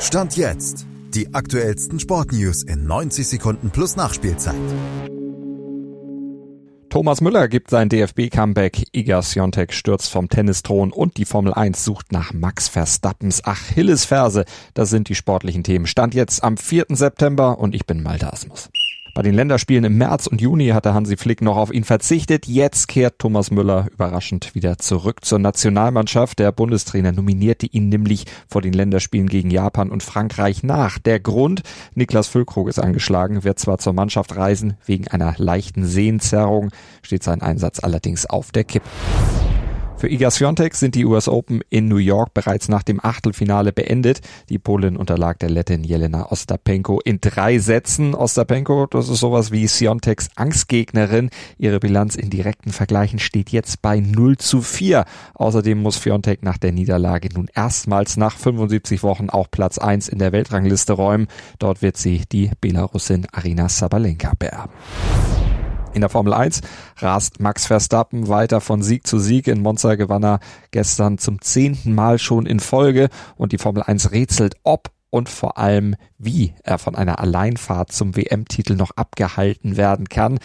Stand jetzt. Die aktuellsten Sportnews in 90 Sekunden plus Nachspielzeit. Thomas Müller gibt sein DFB-Comeback, Iga Swiatek stürzt vom Tennisthron und die Formel 1 sucht nach Max Verstappens Achillesferse. Das sind die sportlichen Themen. Stand jetzt am 4. September und ich bin Malte Asmus. Bei den Länderspielen im März und Juni hatte Hansi Flick noch auf ihn verzichtet. Jetzt kehrt Thomas Müller überraschend wieder zurück zur Nationalmannschaft. Der Bundestrainer nominierte ihn nämlich vor den Länderspielen gegen Japan und Frankreich nach. Der Grund, Niklas Füllkrug ist angeschlagen, wird zwar zur Mannschaft reisen, wegen einer leichten Sehenzerrung steht sein Einsatz allerdings auf der Kippe. Für Iga Swiatek sind die US Open in New York bereits nach dem Achtelfinale beendet. Die Polin unterlag der Lettin Jelena Ostapenko in drei Sätzen. Ostapenko, das ist sowas wie Swiateks Angstgegnerin. Ihre Bilanz in direkten Vergleichen steht jetzt bei 0 zu 4. Außerdem muss Swiatek nach der Niederlage nun erstmals nach 75 Wochen auch Platz 1 in der Weltrangliste räumen. Dort wird sie die Belarusin Arina Sabalenka beerben. In der Formel 1 rast Max Verstappen weiter von Sieg zu Sieg. In Monza gewann er gestern zum zehnten Mal schon in Folge und die Formel 1 rätselt, ob und vor allem, wie er von einer Alleinfahrt zum WM-Titel noch abgehalten werden kann.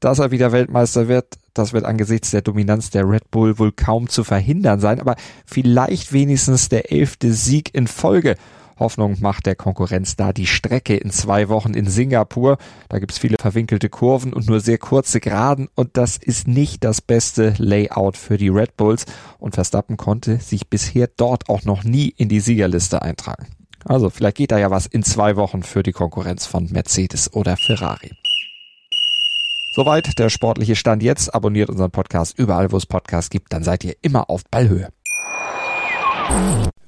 Dass er wieder Weltmeister wird, das wird angesichts der Dominanz der Red Bull wohl kaum zu verhindern sein, aber vielleicht wenigstens der elfte Sieg in Folge. Hoffnung macht der Konkurrenz da die Strecke in zwei Wochen in Singapur. Da gibt's viele verwinkelte Kurven und nur sehr kurze Geraden und das ist nicht das beste Layout für die Red Bulls und Verstappen konnte sich bisher dort auch noch nie in die Siegerliste eintragen. Also vielleicht geht da ja was in zwei Wochen für die Konkurrenz von Mercedes oder Ferrari. Soweit der sportliche Stand jetzt. Abonniert unseren Podcast überall, wo es Podcasts gibt, dann seid ihr immer auf Ballhöhe.